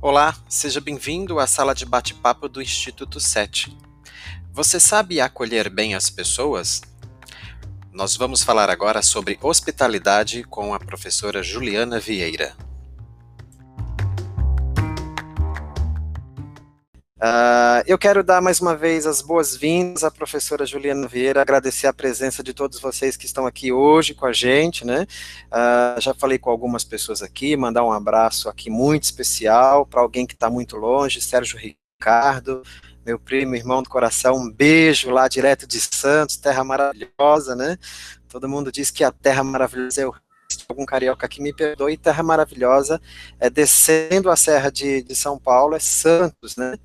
Olá, seja bem-vindo à sala de bate-papo do Instituto 7. Você sabe acolher bem as pessoas? Nós vamos falar agora sobre hospitalidade com a professora Juliana Vieira. Uh, eu quero dar mais uma vez as boas-vindas à professora Juliana Vieira, agradecer a presença de todos vocês que estão aqui hoje com a gente, né? Uh, já falei com algumas pessoas aqui, mandar um abraço aqui muito especial para alguém que está muito longe, Sérgio Ricardo, meu primo, irmão do coração, um beijo lá direto de Santos, terra maravilhosa, né? Todo mundo diz que a terra maravilhosa é o algum carioca que me perdoe, terra maravilhosa, é descendo a serra de, de São Paulo, é Santos, né?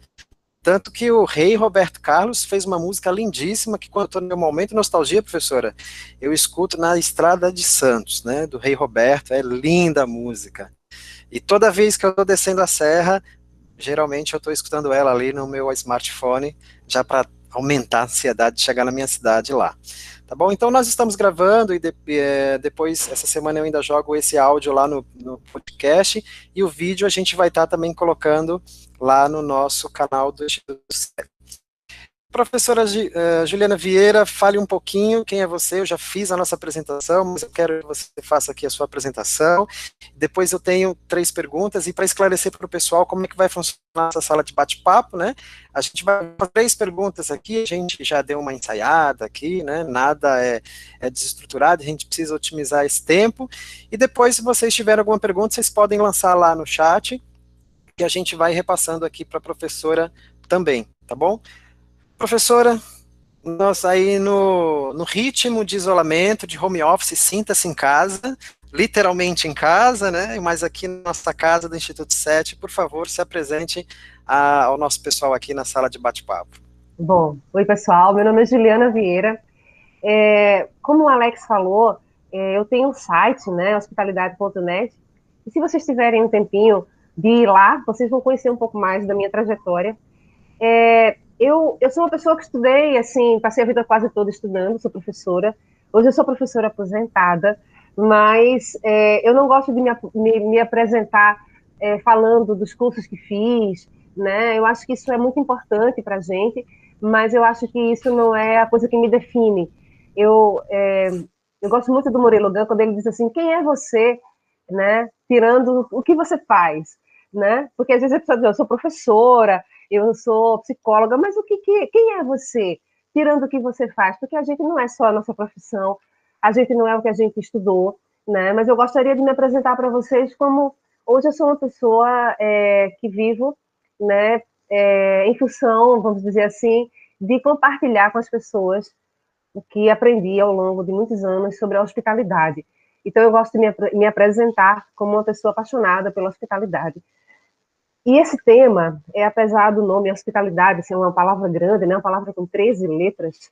Tanto que o rei Roberto Carlos fez uma música lindíssima que quando estou no meu momento de nostalgia, professora, eu escuto na Estrada de Santos, né, do rei Roberto, é linda a música. E toda vez que eu estou descendo a serra, geralmente eu estou escutando ela ali no meu smartphone, já para aumentar a ansiedade de chegar na minha cidade lá. Tá bom? Então nós estamos gravando e de, é, depois, essa semana eu ainda jogo esse áudio lá no, no podcast e o vídeo a gente vai estar tá também colocando lá no nosso canal do Professora uh, Juliana Vieira, fale um pouquinho quem é você. Eu já fiz a nossa apresentação, mas eu quero que você faça aqui a sua apresentação. Depois eu tenho três perguntas e para esclarecer para o pessoal como é que vai funcionar essa sala de bate-papo, né? A gente vai fazer três perguntas aqui. A gente já deu uma ensaiada aqui, né? Nada é, é desestruturado. A gente precisa otimizar esse tempo. E depois, se vocês tiverem alguma pergunta, vocês podem lançar lá no chat que a gente vai repassando aqui para a professora também, tá bom? Professora, nós aí no, no ritmo de isolamento, de home office, sinta-se em casa, literalmente em casa, né? Mas aqui na nossa casa do Instituto 7, por favor, se apresente a, ao nosso pessoal aqui na sala de bate-papo. Bom, oi pessoal, meu nome é Juliana Vieira. É, como o Alex falou, é, eu tenho um site, né, hospitalidade.net, e se vocês tiverem um tempinho de ir lá, vocês vão conhecer um pouco mais da minha trajetória. É, eu, eu sou uma pessoa que estudei, assim, passei a vida quase toda estudando, sou professora. Hoje eu sou professora aposentada, mas é, eu não gosto de me, me, me apresentar é, falando dos cursos que fiz, né? Eu acho que isso é muito importante para a gente, mas eu acho que isso não é a coisa que me define. Eu, é, eu gosto muito do Murilo Gun quando ele diz assim, quem é você, né? Tirando o que você faz, né? Porque às vezes a pessoa diz, eu sou professora, eu sou psicóloga, mas o que, que quem é você? Tirando o que você faz, porque a gente não é só a nossa profissão, a gente não é o que a gente estudou, né? Mas eu gostaria de me apresentar para vocês como hoje eu sou uma pessoa é, que vivo, né? É, em função, vamos dizer assim, de compartilhar com as pessoas o que aprendi ao longo de muitos anos sobre a hospitalidade. Então, eu gosto de me, me apresentar como uma pessoa apaixonada pela hospitalidade. E esse tema, é, apesar do nome hospitalidade ser uma palavra grande, né, uma palavra com 13 letras,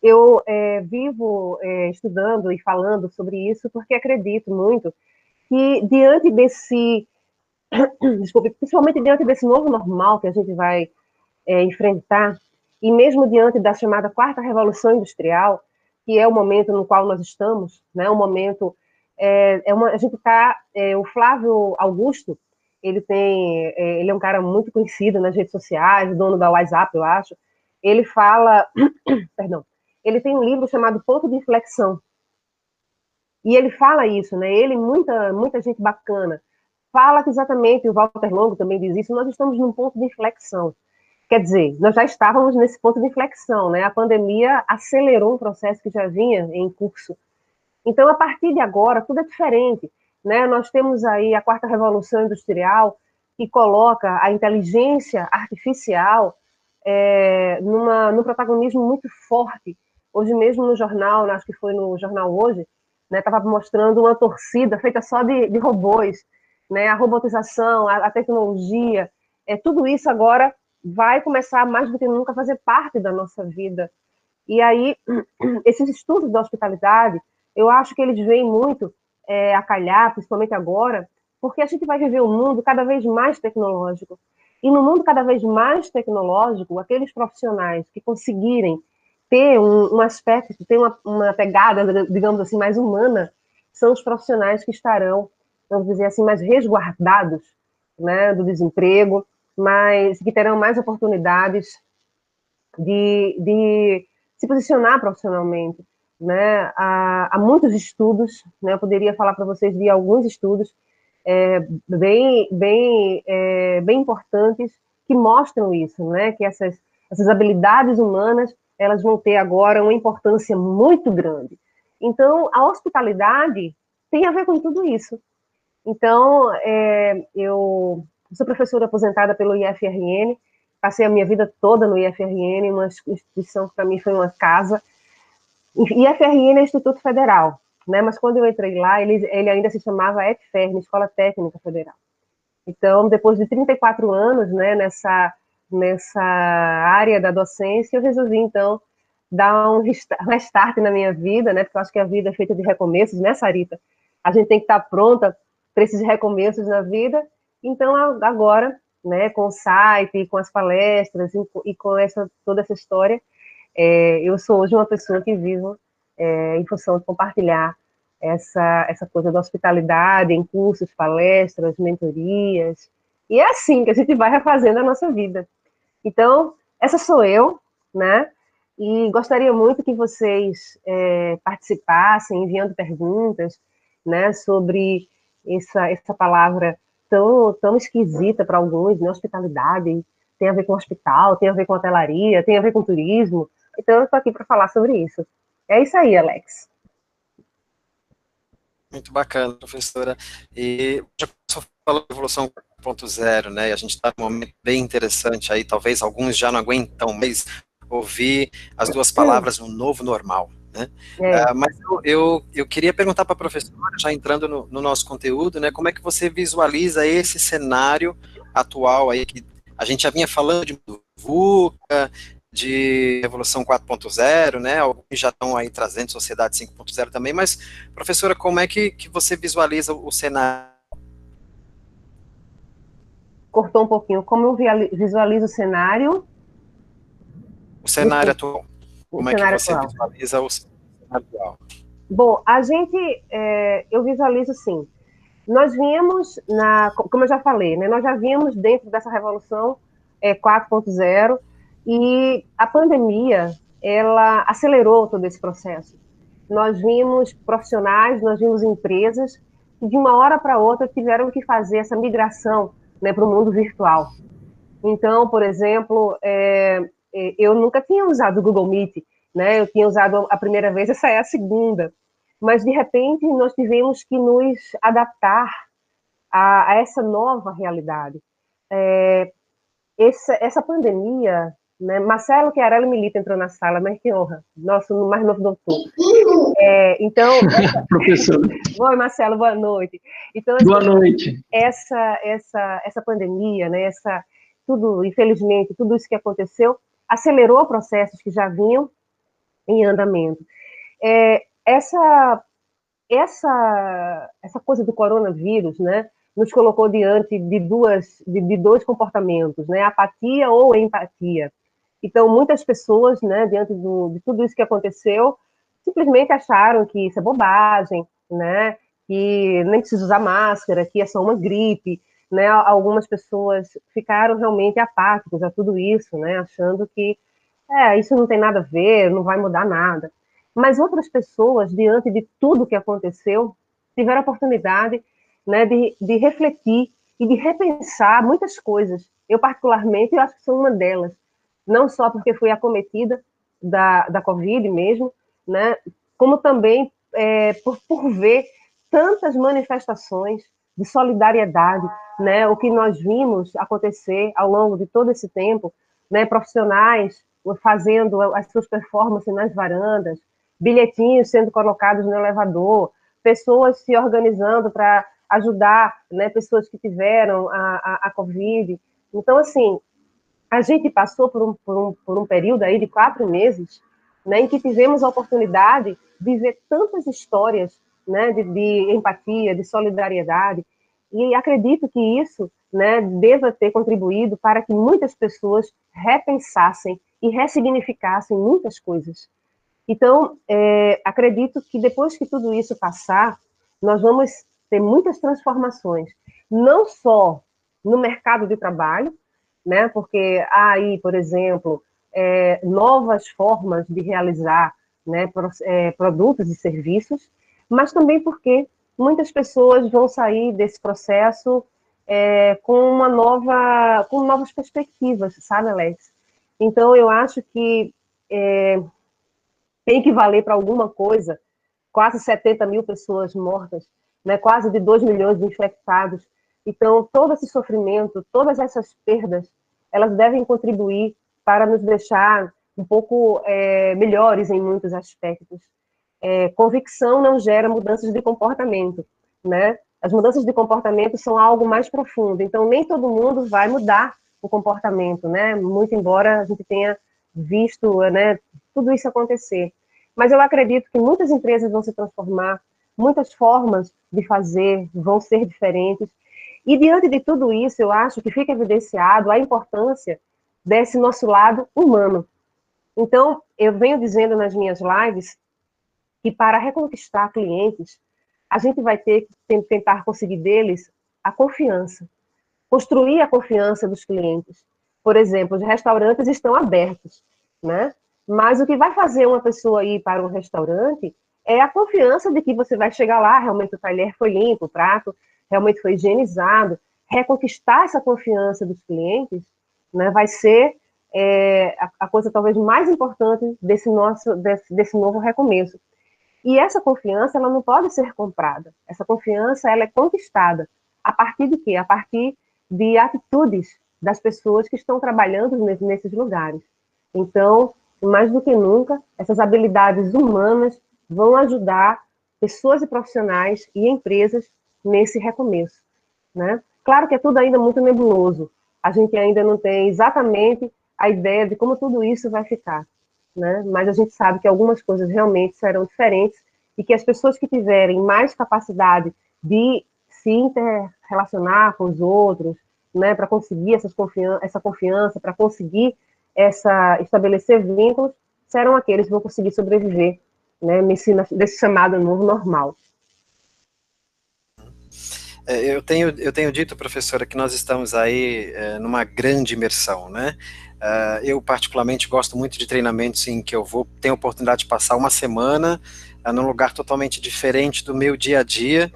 eu é, vivo é, estudando e falando sobre isso porque acredito muito que diante desse, desculpe, principalmente diante desse novo normal que a gente vai é, enfrentar, e mesmo diante da chamada quarta revolução industrial, que é o momento no qual nós estamos, né, o momento, é, é uma, a gente está, é, o Flávio Augusto, ele tem, é, ele é um cara muito conhecido nas redes sociais, dono da WhatsApp, eu acho. Ele fala, perdão, ele tem um livro chamado Ponto de Inflexão. E ele fala isso, né? Ele muita muita gente bacana fala que exatamente o Walter Longo também diz isso. Nós estamos num ponto de inflexão. Quer dizer, nós já estávamos nesse ponto de inflexão, né? A pandemia acelerou um processo que já vinha em curso. Então, a partir de agora, tudo é diferente. Né? Nós temos aí a quarta revolução industrial, que coloca a inteligência artificial é, numa, num protagonismo muito forte. Hoje mesmo no jornal, acho que foi no jornal hoje, estava né, mostrando uma torcida feita só de, de robôs, né, a robotização, a, a, tecnologia, é, tudo isso agora vai começar mais do que nunca a fazer parte da nossa vida. E aí, esses estudos da hospitalidade, eu acho que eles vêm muito é, a calhar, principalmente agora, porque a gente vai viver um mundo cada vez mais tecnológico. E no mundo cada vez mais tecnológico, aqueles profissionais que conseguirem ter um, um aspecto, ter uma, uma pegada, digamos assim, mais humana, são os profissionais que estarão, vamos dizer assim, mais resguardados né, do desemprego, mas que terão mais oportunidades de, de se posicionar profissionalmente. Né? Há, há muitos estudos, né? eu poderia falar para vocês de alguns estudos é, bem, bem, é, bem importantes que mostram isso, né? que essas, essas habilidades humanas elas vão ter agora uma importância muito grande. Então, a hospitalidade tem a ver com tudo isso. Então, é, eu sou professora aposentada pelo IFRN, passei a minha vida toda no IFRN, uma instituição que para mim foi uma casa. IFRN é Instituto Federal, né? Mas quando eu entrei lá, ele, ele ainda se chamava ETFERN, Escola Técnica Federal. Então, depois de 34 anos, né, nessa nessa área da docência, eu resolvi então dar um restart na minha vida, né? Porque eu acho que a vida é feita de recomeços, né, Sarita? A gente tem que estar pronta para esses recomeços na vida. Então, agora né, com o site, com as palestras e com essa, toda essa história, é, eu sou hoje uma pessoa que vivo é, em função de compartilhar essa, essa coisa da hospitalidade em cursos, palestras, mentorias, e é assim que a gente vai refazendo a nossa vida. Então, essa sou eu, né, e gostaria muito que vocês é, participassem, enviando perguntas, né, sobre essa, essa palavra tão, tão esquisita para alguns, né? Hospitalidade tem a ver com hospital, tem a ver com hotelaria, tem a ver com turismo. Então, eu estou aqui para falar sobre isso. É isso aí, Alex. Muito bacana, professora. E já começou falando da evolução 4.0, né? E a gente está num momento bem interessante aí, talvez alguns já não aguentam mais ouvir as duas palavras, um novo normal. Né? É. Uh, mas eu, eu, eu, queria perguntar para a professora, já entrando no, no, nosso conteúdo, né, como é que você visualiza esse cenário atual aí, que a gente já vinha falando de VUCA, de Revolução 4.0, né, alguns já estão aí trazendo Sociedade 5.0 também, mas, professora, como é que, que você visualiza o cenário? Cortou um pouquinho. Como eu visualizo o cenário? O cenário atual. Como é que você atual. visualiza o cenário atual? Bom, a gente, é, eu visualizo sim. Nós vínhamos, na, como eu já falei, né, nós já vínhamos dentro dessa revolução é, 4.0 e a pandemia, ela acelerou todo esse processo. Nós vimos profissionais, nós vimos empresas que de uma hora para outra tiveram que fazer essa migração né, para o mundo virtual. Então, por exemplo, é, é, eu nunca tinha usado o Google Meet, né? Eu tinha usado a primeira vez, essa é a segunda. Mas, de repente, nós tivemos que nos adaptar a, a essa nova realidade. É, essa, essa pandemia, né? Marcelo Chiarelli Milita entrou na sala, mas que honra, nosso mais novo doutor. É, então, professor. Oi, Marcelo, boa noite. Então, essa, boa noite. Essa, essa, essa pandemia, né? Essa, tudo, infelizmente, tudo isso que aconteceu acelerou processos que já vinham em andamento. É, essa, essa, essa coisa do coronavírus, né, nos colocou diante de duas, de, de dois comportamentos, né, apatia ou empatia. Então, muitas pessoas, né, diante do, de tudo isso que aconteceu, simplesmente acharam que isso é bobagem, né, que nem precisa usar máscara, que é só uma gripe, né, algumas pessoas ficaram realmente apáticas a tudo isso, né, achando que é, isso não tem nada a ver, não vai mudar nada. Mas outras pessoas, diante de tudo que aconteceu, tiveram a oportunidade né, de, de refletir e de repensar muitas coisas. Eu, particularmente, eu acho que sou uma delas. Não só porque fui acometida da, da Covid mesmo, né, como também é, por, por ver tantas manifestações de solidariedade, né? O que nós vimos acontecer ao longo de todo esse tempo, né? Profissionais fazendo as suas performances nas varandas, bilhetinhos sendo colocados no elevador, pessoas se organizando para ajudar, né? Pessoas que tiveram a, a, a Covid. Então, assim, a gente passou por um, por um, por um período aí de quatro meses, né? Em que tivemos a oportunidade de ver tantas histórias né, de, de empatia, de solidariedade, e acredito que isso né, deva ter contribuído para que muitas pessoas repensassem e ressignificassem muitas coisas. Então, é, acredito que depois que tudo isso passar, nós vamos ter muitas transformações, não só no mercado de trabalho, né? Porque há aí, por exemplo, é, novas formas de realizar né, é, produtos e serviços, mas também porque muitas pessoas vão sair desse processo é, com uma nova, com novas perspectivas, sabe, Alex? Então, eu acho que é, tem que valer para alguma coisa, quase 70 mil pessoas mortas, né, quase de 2 milhões de infectados. Então, todo esse sofrimento, todas essas perdas, elas devem contribuir para nos deixar um pouco é, melhores em muitos aspectos. É, convicção não gera mudanças de comportamento, né? As mudanças de comportamento são algo mais profundo, então nem todo mundo vai mudar o comportamento, né? Muito embora a gente tenha visto, né, tudo isso acontecer. Mas eu acredito que muitas empresas vão se transformar, muitas formas de fazer vão ser diferentes. E diante de tudo isso, eu acho que fica evidenciado a importância desse nosso lado humano. Então, eu venho dizendo nas minhas lives que para reconquistar clientes, a gente vai ter que tentar conseguir deles a confiança, construir a confiança dos clientes. Por exemplo, os restaurantes estão abertos, né? Mas o que vai fazer uma pessoa ir para um restaurante é a confiança de que você vai chegar lá, realmente o talher foi limpo, o prato realmente foi higienizado. Reconquistar essa confiança dos clientes né, vai ser é, a, a, coisa talvez mais importante desse, nosso, desse, desse novo recomeço. E essa confiança, ela não pode ser comprada. Essa confiança, ela é conquistada. A partir de quê? A partir de atitudes das pessoas que estão trabalhando nesses lugares. Então, mais do que nunca, essas habilidades humanas vão ajudar pessoas e profissionais e empresas nesse recomeço, né? Claro que é tudo ainda muito nebuloso. A gente ainda não tem exatamente a ideia de como tudo isso vai ficar, né? Mas a gente sabe que algumas coisas realmente serão diferentes e que as pessoas que tiverem mais capacidade de se interrelacionar com os outros, né, para conseguir confian essa confiança, para conseguir essa estabelecer vínculos, serão aqueles que vão conseguir sobreviver né, nesse, nesse chamado novo normal. É, eu tenho, eu tenho dito, professora, que nós estamos aí é, numa grande imersão, né? Uh, eu, particularmente, gosto muito de treinamentos em que eu vou, tenho a oportunidade de passar uma semana uh, num lugar totalmente diferente do meu dia a dia,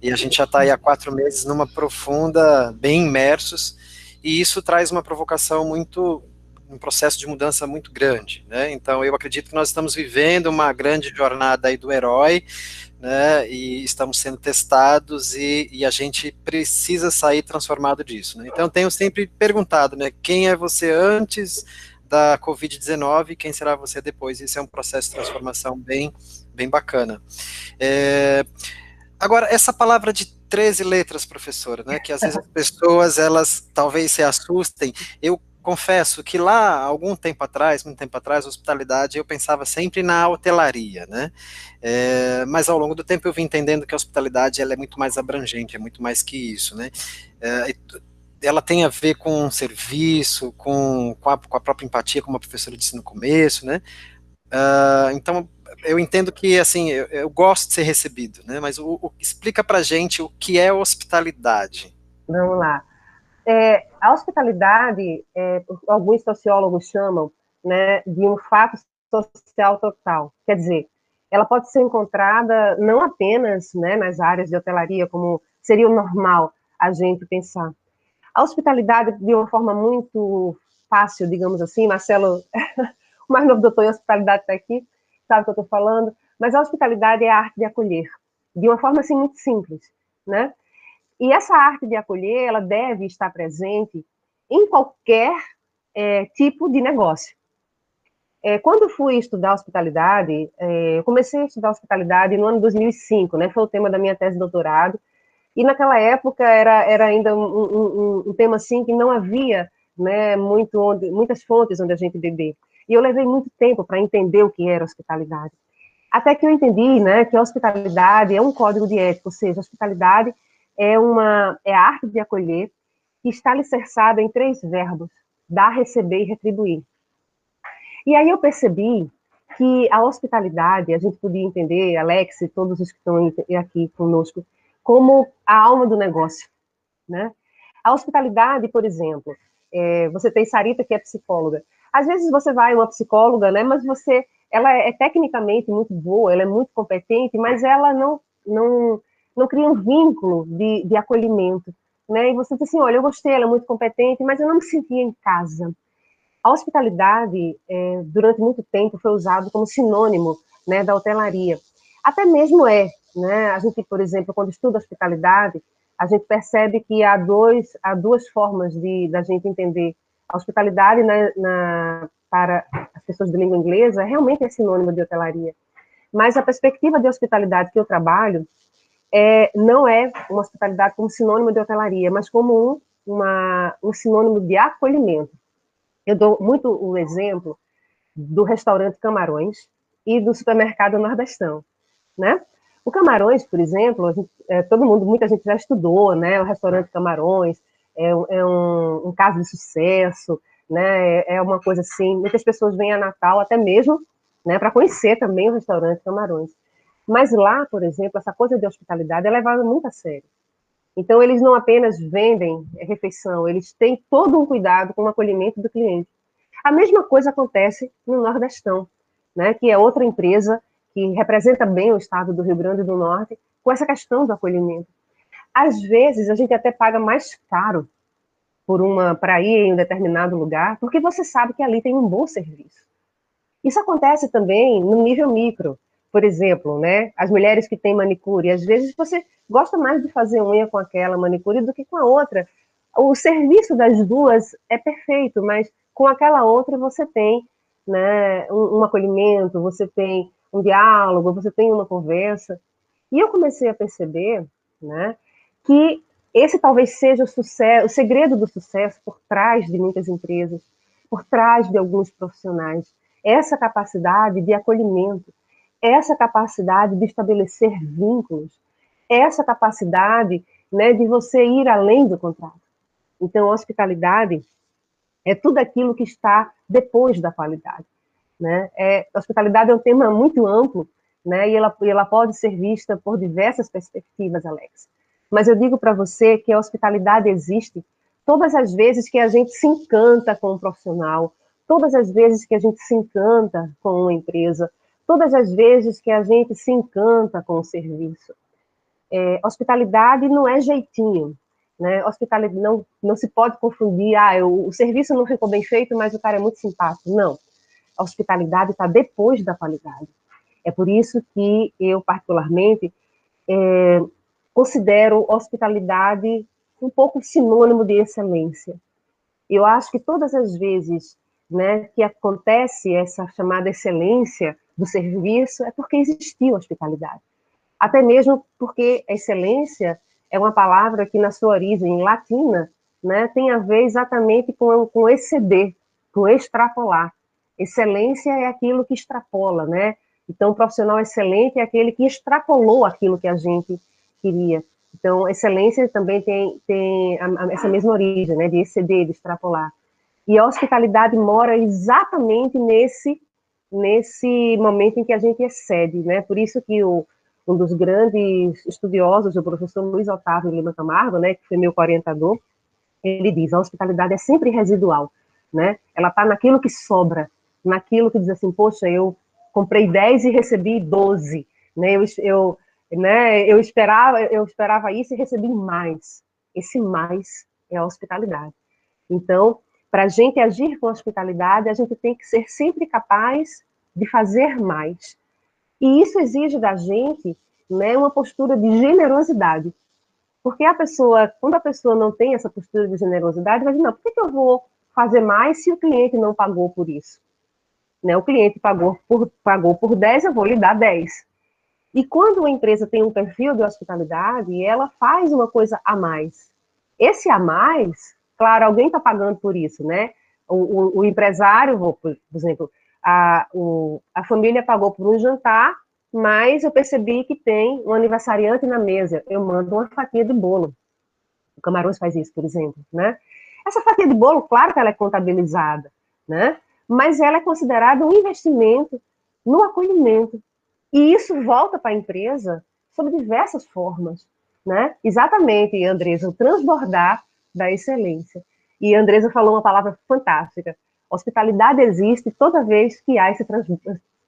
e a gente já está aí há quatro meses numa profunda, bem imersos, e isso traz uma provocação muito um processo de mudança muito grande, né? Então eu acredito que nós estamos vivendo uma grande jornada aí do herói, né? E estamos sendo testados e, e a gente precisa sair transformado disso, né? Então tenho sempre perguntado, né? Quem é você antes da Covid-19 quem será você depois? Isso é um processo de transformação bem, bem bacana. É, agora, essa palavra de 13 letras, professora, né? Que às vezes as pessoas, elas talvez se assustem. Eu confesso que lá, algum tempo atrás, muito tempo atrás, hospitalidade, eu pensava sempre na hotelaria, né? É, mas ao longo do tempo eu vim entendendo que a hospitalidade ela é muito mais abrangente, é muito mais que isso, né? É, ela tem a ver com serviço, com, com a, com, a, própria empatia, como a professora disse no começo, né? Uh, então, eu entendo que, assim, eu, eu, gosto de ser recebido, né? Mas o, o, explica pra gente o que é hospitalidade. Vamos lá. É, a hospitalidade, é, alguns sociólogos chamam né, de um fato social total. Quer dizer, ela pode ser encontrada não apenas né, nas áreas de hotelaria, como seria o normal a gente pensar. A hospitalidade, de uma forma muito fácil, digamos assim, Marcelo, o mais novo doutor em hospitalidade está aqui, sabe o que eu estou falando, mas a hospitalidade é a arte de acolher, de uma forma assim muito simples, né? E essa arte de acolher, ela deve estar presente em qualquer é, tipo de negócio. É, quando fui estudar hospitalidade, é, comecei a estudar hospitalidade no ano 2005, né? Foi o tema da minha tese de doutorado. E naquela época era, era ainda um, um, um tema assim que não havia né, muito onde, muitas fontes onde a gente beber. E eu levei muito tempo para entender o que era hospitalidade. Até que eu entendi né, que a hospitalidade é um código de ética, ou seja, a hospitalidade é, uma, é a arte de acolher que está alicerçada em três verbos: dar, receber e retribuir. E aí eu percebi que a hospitalidade, a gente podia entender, Alex e todos os que estão aqui conosco, como a alma do negócio, né? A hospitalidade, por exemplo, é, você tem Sarita, que é psicóloga. Às vezes você vai uma psicóloga, né, mas você, ela é tecnicamente muito boa, ela é muito competente, mas ela não, não, não cria um vínculo de, de acolhimento, né, e você diz assim, olha, eu gostei, ela é muito competente, mas eu não me sentia em casa. A hospitalidade, é, durante muito tempo, foi usado como sinônimo né, da hotelaria. Até mesmo é, né? A gente, por exemplo, quando estuda hospitalidade, a gente percebe que há, dois, há duas formas de da gente entender a hospitalidade na, na, para as pessoas de língua inglesa realmente é sinônimo de hotelaria. Mas a perspectiva de hospitalidade que eu trabalho é, não é uma hospitalidade como sinônimo de hotelaria, mas como um, uma, um sinônimo de acolhimento. Eu dou muito o exemplo do restaurante Camarões e do supermercado Nordestão, né? O Camarões, por exemplo, gente, é, todo mundo, muita gente já estudou, né? O restaurante Camarões é, é um, um, caso de sucesso, né? É, é uma coisa assim. Muitas pessoas vêm a Natal até mesmo, né? Para conhecer também o restaurante Camarões. Mas lá, por exemplo, essa coisa de hospitalidade é levada muito a sério. Então, eles não apenas vendem refeição, eles têm todo um cuidado com o acolhimento do cliente. A mesma coisa acontece no Nordestão, né, que é outra empresa que representa bem o estado do Rio Grande do Norte, com essa questão do acolhimento. Às vezes, a gente até paga mais caro por uma para ir em um determinado lugar, porque você sabe que ali tem um bom serviço. Isso acontece também no nível micro. Por exemplo, né, as mulheres que têm manicure, às vezes você gosta mais de fazer unha com aquela manicure do que com a outra. O serviço das duas é perfeito, mas com aquela outra você tem né, um, um acolhimento, você tem um diálogo, você tem uma conversa. E eu comecei a perceber, né, que esse talvez seja o sucesso, o segredo do sucesso por trás de muitas empresas, por trás de alguns profissionais, essa capacidade de acolhimento, essa capacidade de estabelecer vínculos, essa capacidade, né, de você ir além do contrato. Então, hospitalidade é tudo aquilo que está depois da qualidade. Né? É, hospitalidade é um tema muito amplo, né? E ela, ela pode ser vista por diversas perspectivas, Alex. Mas eu digo para você que a hospitalidade existe todas as vezes que a gente se encanta com um profissional, todas as vezes que a gente se encanta com uma empresa, todas as vezes que a gente se encanta com o serviço. É, hospitalidade não é jeitinho, né? Hospitalidade não, não se pode confundir, ah, eu, o serviço não ficou bem feito, mas o cara é muito simpático. Não a hospitalidade está depois da qualidade. É por isso que eu, particularmente, é, considero hospitalidade um pouco sinônimo de excelência. Eu acho que todas as vezes né, que acontece essa chamada excelência do serviço é porque existiu hospitalidade. Até mesmo porque excelência é uma palavra que, na sua origem latina, né, tem a ver exatamente com, com exceder, com extrapolar. Excelência é aquilo que extrapola, né? Então, o profissional excelente é aquele que extrapolou aquilo que a gente queria. Então, excelência também tem, tem essa mesma origem, né? De exceder, de extrapolar. E a hospitalidade mora exatamente nesse nesse momento em que a gente excede, né? Por isso que o, um dos grandes estudiosos, o professor Luiz Otávio Lima Camargo, né, que foi meu orientador, ele diz: a hospitalidade é sempre residual, né? Ela está naquilo que sobra, naquilo que diz assim, poxa, eu comprei 10 e recebi 12, né? Eu, eu, né, eu esperava, eu esperava isso e recebi mais. Esse mais é a hospitalidade. Então, para a gente agir com hospitalidade, a gente tem que ser sempre capaz de fazer mais. E isso exige da gente né, uma postura de generosidade. Porque a pessoa, quando a pessoa não tem essa postura de generosidade, vai dizer, não, por que, que eu vou fazer mais se o cliente não pagou por isso? Né? O cliente pagou por, pagou por 10, eu vou lhe dar 10. E quando uma empresa tem um perfil de hospitalidade, ela faz uma coisa a mais. Esse a mais, claro, alguém está pagando por isso, né? O, o, o empresário, por, exemplo, a, o, a família pagou por um jantar, mas eu percebi que tem um aniversariante na mesa. Eu mando uma fatia de bolo. O Camarões faz isso, por exemplo, né? Essa fatia de bolo, claro que ela é contabilizada, né? mas ela é considerada um investimento no acolhimento. E isso volta para a empresa sob diversas formas. Né? Exatamente, Andresa, o transbordar da excelência. E a Andresa falou uma palavra fantástica. Hospitalidade existe toda vez que há esse, trans,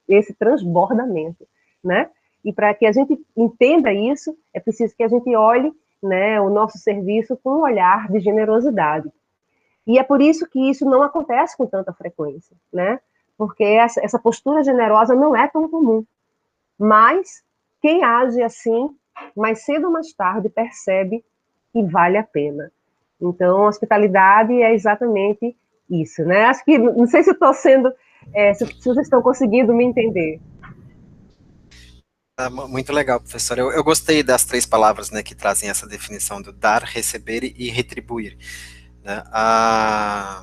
esse transbordamento, né? E para que a gente entenda isso, é preciso que a gente olhe né, o nosso serviço com um olhar de generosidade. E é por isso que isso não acontece com tanta frequência, né? Porque essa, essa postura generosa não é tão comum. Mas quem age assim, mais cedo ou mais tarde, percebe que vale a pena. Então, hospitalidade é exatamente isso, né? Acho que, não sei se estou sendo, é, se, se, vocês estão conseguindo me entender. Ah, muito legal, professor. Eu, eu, gostei das três palavras, né, que trazem essa definição do dar, receber e retribuir. Né? Ah,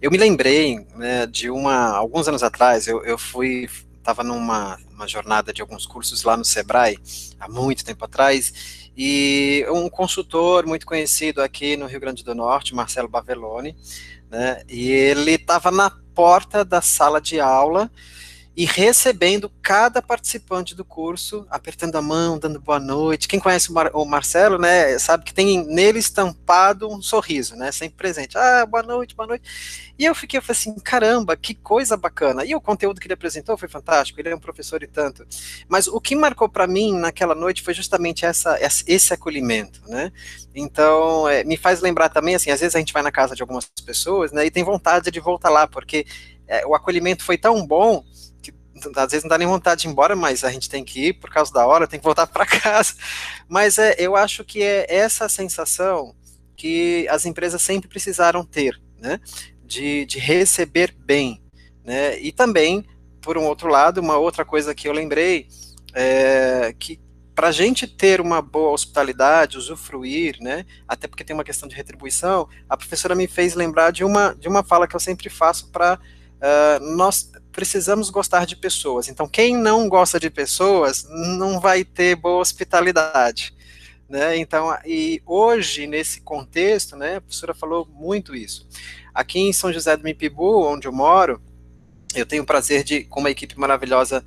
eu me lembrei né, de uma, alguns anos atrás, eu, eu fui, estava numa jornada de alguns cursos lá no Sebrae, há muito tempo atrás, e um consultor muito conhecido aqui no Rio Grande do Norte, Marcelo Bavelloni, né, e ele estava na porta da sala de aula e recebendo cada participante do curso, apertando a mão, dando boa noite. Quem conhece o, Mar o, Marcelo, né, sabe que tem nele estampado um sorriso, né, sempre presente. Ah, boa noite, boa noite. E eu fiquei eu falei assim, caramba, que coisa bacana. E o conteúdo que ele apresentou foi fantástico, ele é um professor e tanto. Mas o que marcou para mim naquela noite foi justamente essa, esse acolhimento, né? Então, é, me faz lembrar também, assim, às vezes a gente vai na casa de algumas pessoas, né, e tem vontade de voltar lá, porque é, o acolhimento foi tão bom às vezes não dá nem vontade de ir embora, mas a gente tem que ir por causa da hora, tem que voltar para casa. Mas é, eu acho que é essa sensação que as empresas sempre precisaram ter, né? De, de receber bem, né? E também, por um outro lado, uma outra coisa que eu lembrei é que para a gente ter uma boa hospitalidade, usufruir, né? Até porque tem uma questão de retribuição. A professora me fez lembrar de uma de uma fala que eu sempre faço para uh, nós precisamos gostar de pessoas. Então, quem não gosta de pessoas não vai ter boa hospitalidade. Né? Então, e hoje, nesse contexto, né, a professora falou muito isso. Aqui em São José do Mipibu, onde eu moro, eu tenho o prazer de, com uma equipe maravilhosa,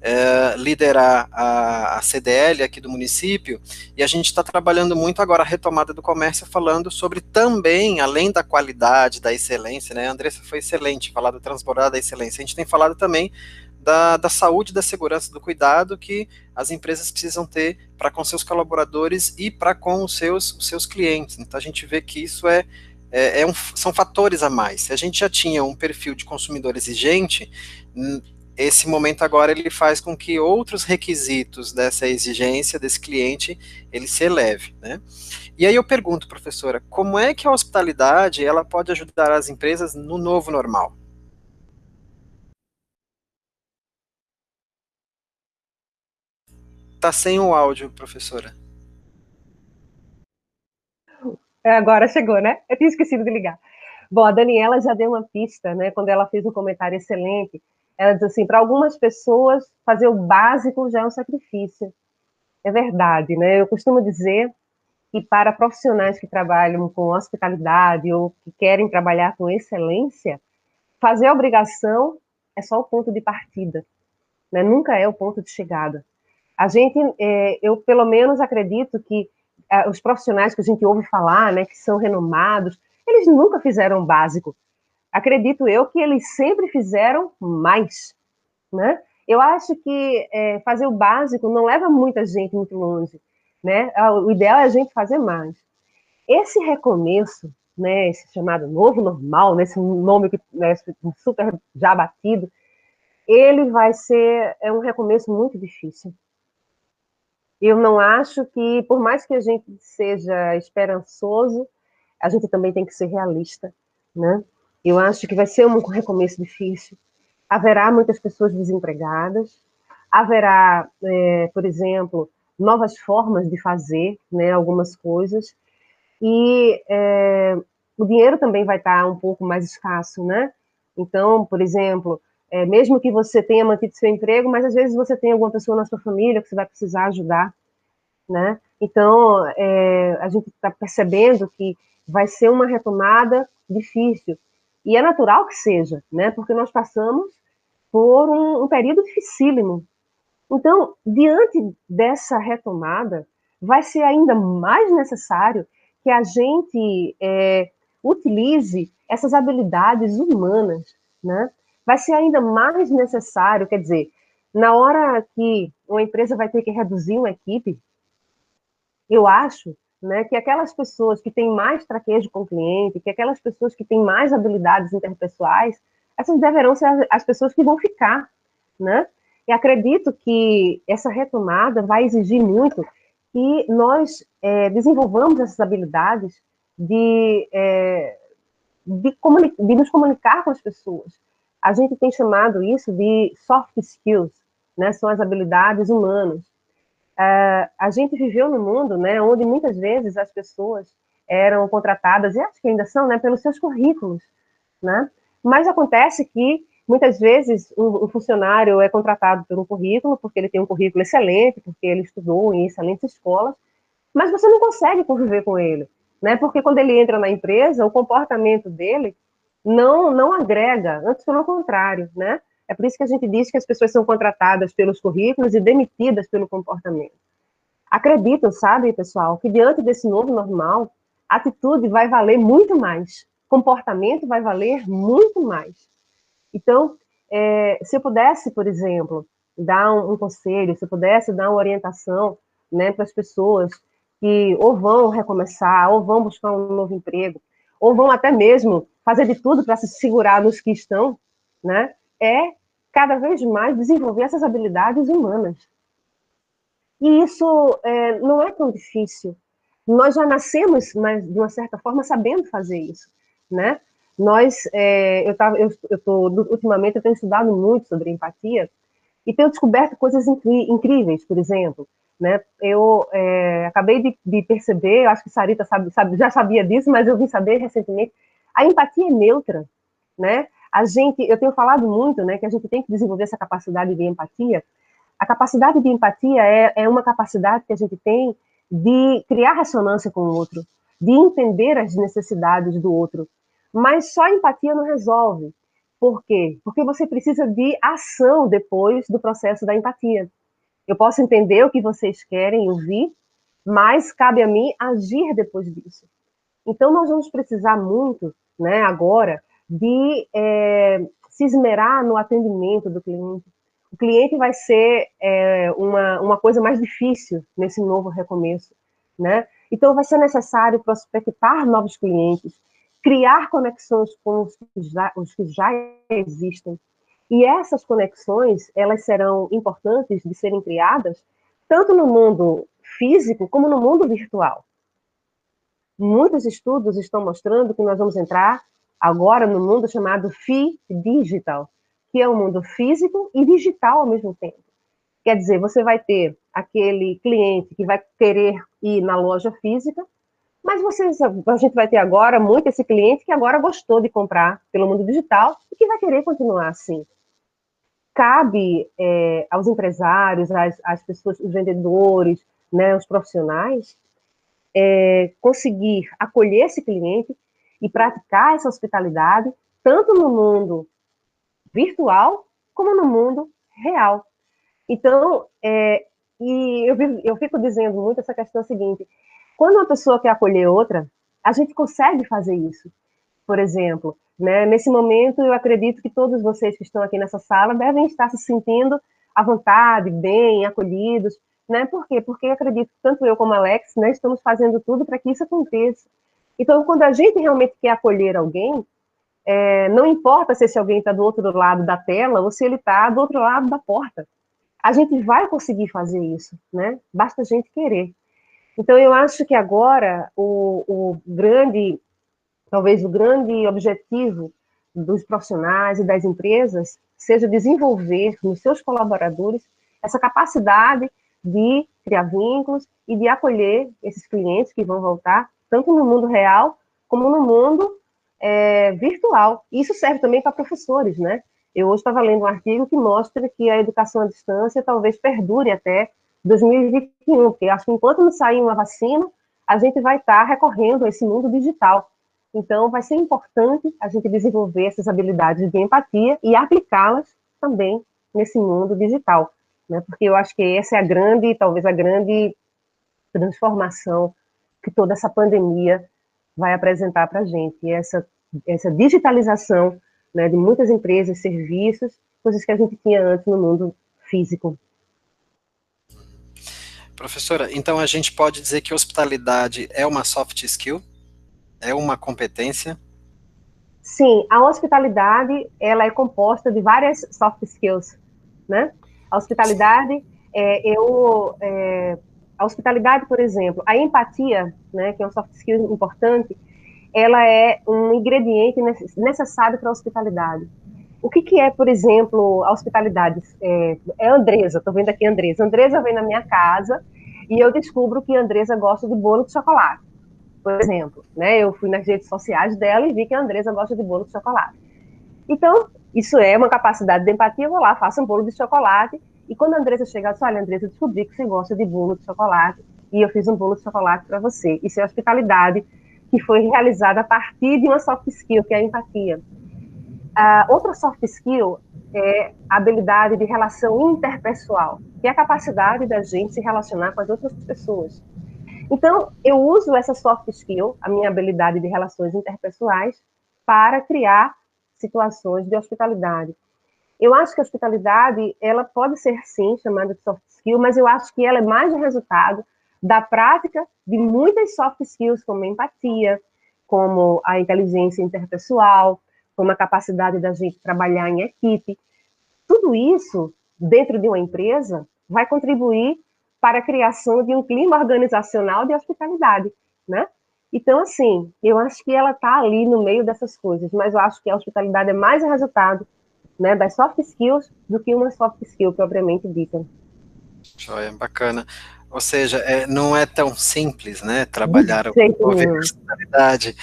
é, liderar a, a, CDL aqui do município, e a gente está trabalhando muito agora a retomada do comércio, falando sobre também, além da qualidade, da excelência, né? A Andressa foi excelente falar do transbordar da excelência. A gente tem falado também da, da saúde, da segurança, do cuidado que as empresas precisam ter para com seus colaboradores e para com os seus, os seus clientes. Então a gente vê que isso é, é, é um, são fatores a mais. Se a gente já tinha um perfil de consumidor exigente, esse momento agora ele faz com que outros requisitos dessa exigência desse cliente ele se eleve, né? E aí eu pergunto, professora, como é que a hospitalidade ela pode ajudar as empresas no novo normal? Tá sem o áudio, professora. É, agora chegou, né? Eu tinha esquecido de ligar. Bom, a Daniela já deu uma pista, né? Quando ela fez um comentário excelente ela diz assim, para algumas pessoas, fazer o básico já é um sacrifício. É verdade, né? Eu costumo dizer que para profissionais que trabalham com hospitalidade ou que querem trabalhar com excelência, fazer a obrigação é só o ponto de partida, né? Nunca é o ponto de chegada. A gente, é, eu pelo menos acredito que é, os profissionais que a gente ouve falar, né, que são renomados, eles nunca fizeram o básico acredito eu que eles sempre fizeram mais, né? Eu acho que é, fazer o básico não leva muita gente muito longe, né? Ah, o ideal é a gente fazer mais. Esse recomeço, né, esse chamado novo normal, nesse né, nome que né, super já batido, ele vai ser é um recomeço muito difícil. Eu não acho que, por mais que a gente seja esperançoso, a gente também tem que ser realista, né? Eu acho que vai ser um recomeço difícil. Haverá muitas pessoas desempregadas, haverá, é, por exemplo, novas formas de fazer né, algumas coisas, e é, o dinheiro também vai estar um pouco mais escasso, né? Então, por exemplo, é, mesmo que você tenha mantido seu emprego, mas às vezes você tem alguma pessoa na sua família que você vai precisar ajudar, né? Então, é, a gente está percebendo que vai ser uma retomada difícil. E é natural que seja, né? Porque nós passamos por um, um período dificílimo. Então, diante dessa retomada, vai ser ainda mais necessário que a gente é, utilize essas habilidades humanas, né? Vai ser ainda mais necessário, quer dizer, na hora que uma empresa vai ter que reduzir uma equipe, eu acho né, que aquelas pessoas que têm mais traquejo com o cliente, que aquelas pessoas que têm mais habilidades interpessoais, essas deverão ser as, as pessoas que vão ficar, né? E acredito que essa retomada vai exigir muito que nós é, desenvolvamos essas habilidades de, é, de, de, nos comunicar com as pessoas. A gente tem chamado isso de soft skills, né? São as habilidades humanas. Uh, a gente viveu no mundo, né, onde muitas vezes as pessoas eram contratadas, e acho que ainda são, né, pelos seus currículos, né? Mas acontece que muitas vezes um, um, funcionário é contratado um currículo, porque ele tem um currículo excelente, porque ele estudou em excelentes escolas, mas você não consegue conviver com ele, né? Porque quando ele entra na empresa, o comportamento dele não não agrega, antes pelo contrário, né? É por isso que a gente diz que as pessoas são contratadas pelos currículos e demitidas pelo comportamento. Acreditam, sabe, pessoal, que diante desse novo normal, atitude vai valer muito mais, comportamento vai valer muito mais. Então, é, se eu pudesse, por exemplo, dar um, um, conselho, se eu pudesse dar uma orientação né, para as pessoas que ou vão recomeçar, ou vão buscar um novo emprego, ou vão até mesmo fazer de tudo para se segurar nos que estão, né, é cada vez mais desenvolver essas habilidades humanas. E isso é, não é tão difícil. Nós já nascemos, mas de uma certa forma, sabendo fazer isso, né? Nós, é, eu tava, eu, eu tô, ultimamente eu tenho estudado muito sobre empatia e tenho descoberto coisas incríveis, por exemplo, né? Eu é, acabei de, de, perceber, acho que Sarita sabe, sabe, já sabia disso, mas eu vim saber recentemente, a empatia é neutra, né? A gente, eu tenho falado muito, né, que a gente tem que desenvolver essa capacidade de empatia. A capacidade de empatia é, é uma capacidade que a gente tem de criar ressonância com o outro, de entender as necessidades do outro. Mas só empatia não resolve. Por quê? Porque você precisa de ação depois do processo da empatia. Eu posso entender o que vocês querem ouvir, mas cabe a mim agir depois disso. Então, nós vamos precisar muito, né, agora, de é, se esmerar no atendimento do cliente. O cliente vai ser é, uma, uma coisa mais difícil nesse novo recomeço, né? Então, vai ser necessário prospectar novos clientes, criar conexões com os que já, os que já existem. E essas conexões, elas serão importantes de serem criadas tanto no mundo físico como no mundo virtual. Muitos estudos estão mostrando que nós vamos entrar agora no mundo chamado FI Digital, que é o um mundo físico e digital ao mesmo tempo. Quer dizer, você vai ter aquele cliente que vai querer ir na loja física, mas você, a gente vai ter agora muito esse cliente que agora gostou de comprar pelo mundo digital e que vai querer continuar assim. Cabe é, aos empresários, às, às, pessoas, os vendedores, né, os profissionais, é, conseguir acolher esse cliente e praticar essa hospitalidade tanto no mundo virtual como no mundo real. Então, é, e eu, eu fico dizendo muito essa questão seguinte: quando uma pessoa quer acolher outra, a gente consegue fazer isso. Por exemplo, né, nesse momento, eu acredito que todos vocês que estão aqui nessa sala devem estar se sentindo à vontade, bem, acolhidos. Né? Por quê? Porque acredito que tanto eu como Alex né, estamos fazendo tudo para que isso aconteça. Então, quando a gente realmente quer acolher alguém, é, não importa se esse alguém está do outro lado da tela ou se ele está do outro lado da porta. A gente vai conseguir fazer isso, né? Basta a gente querer. Então, eu acho que agora o, o grande, talvez o grande objetivo dos profissionais e das empresas seja desenvolver nos seus colaboradores essa capacidade de criar vínculos e de acolher esses clientes que vão voltar tanto no mundo real como no mundo é, virtual. Isso serve também para professores, né? Eu hoje estava lendo um artigo que mostra que a educação à distância talvez perdure até 2021, porque acho que enquanto não sair uma vacina, a gente vai estar recorrendo a esse mundo digital. Então, vai ser importante a gente desenvolver essas habilidades de empatia e aplicá-las também nesse mundo digital, né? Porque eu acho que essa é a grande, talvez a grande transformação que toda essa pandemia vai apresentar para a gente, essa, essa digitalização né, de muitas empresas, serviços, coisas que a gente tinha antes no mundo físico. Professora, então a gente pode dizer que hospitalidade é uma soft skill? É uma competência? Sim, a hospitalidade ela é composta de várias soft skills, né? A hospitalidade, é, eu, é, a hospitalidade, por exemplo, a empatia, né, que é um soft skill importante, ela é um ingrediente necessário para a hospitalidade. O que, que é, por exemplo, a hospitalidade? É, é Andresa, estou vendo aqui Andresa. Andresa vem na minha casa e eu descubro que Andresa gosta de bolo de chocolate, por exemplo. Né? Eu fui nas redes sociais dela e vi que a Andresa gosta de bolo de chocolate. Então, isso é uma capacidade de empatia, eu vou lá, faço um bolo de chocolate, e quando a Andresa chega, disse, olha, Andresa, eu descobri que você gosta de bolo de chocolate, e eu fiz um bolo de chocolate para você. Isso é hospitalidade que foi realizada a partir de uma soft skill, que é a empatia. Uh, outra soft skill é a habilidade de relação interpessoal, que é a capacidade da gente se relacionar com as outras pessoas. Então, eu uso essa soft skill, a minha habilidade de relações interpessoais, para criar situações de hospitalidade. Eu acho que a hospitalidade, ela pode ser sim chamada de soft skill, mas eu acho que ela é mais resultado da prática de muitas soft skills, como a empatia, como a inteligência interpessoal, como a capacidade da gente trabalhar em equipe. Tudo isso, dentro de uma empresa, vai contribuir para a criação de um clima organizacional de hospitalidade, né? Então, assim, eu acho que ela está ali no meio dessas coisas, mas eu acho que a hospitalidade é mais resultado né, das soft skills do que uma soft skill propriamente dita. Joia, bacana. Ou seja, é, não é tão simples, né, trabalhar a personalidade.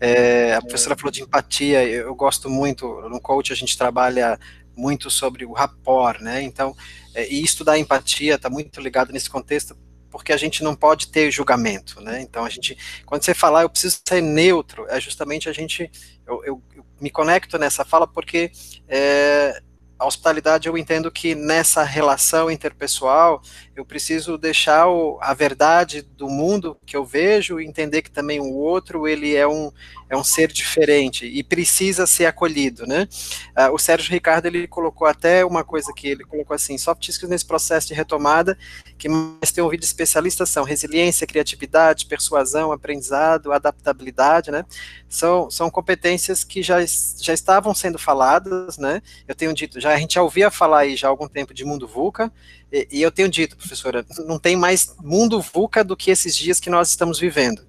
É, a professora falou de empatia, eu, gosto muito, no coach a gente trabalha muito sobre o rapport, né, então, é, e estudar empatia está muito ligado nesse contexto, porque a gente não pode ter julgamento, né, então a gente, quando você falar, eu preciso ser neutro, é justamente a gente, eu, eu me conecto nessa fala porque é, a hospitalidade eu entendo que nessa relação interpessoal eu preciso deixar o, a verdade do mundo que eu vejo e entender que também o outro ele é um, é um ser diferente e precisa ser acolhido, né? Uh, o Sérgio Ricardo ele colocou até uma coisa que ele colocou assim, soft skills nesse processo de retomada que mais tem ouvido especialistas são resiliência, criatividade, persuasão, aprendizado, adaptabilidade, né? São, são competências que já, já estavam sendo faladas, né? Eu tenho dito, já a gente já ouvia falar aí já há algum tempo de mundo VUCA, e, e eu tenho dito, professora, não tem mais mundo VUCA do que esses dias que nós estamos vivendo.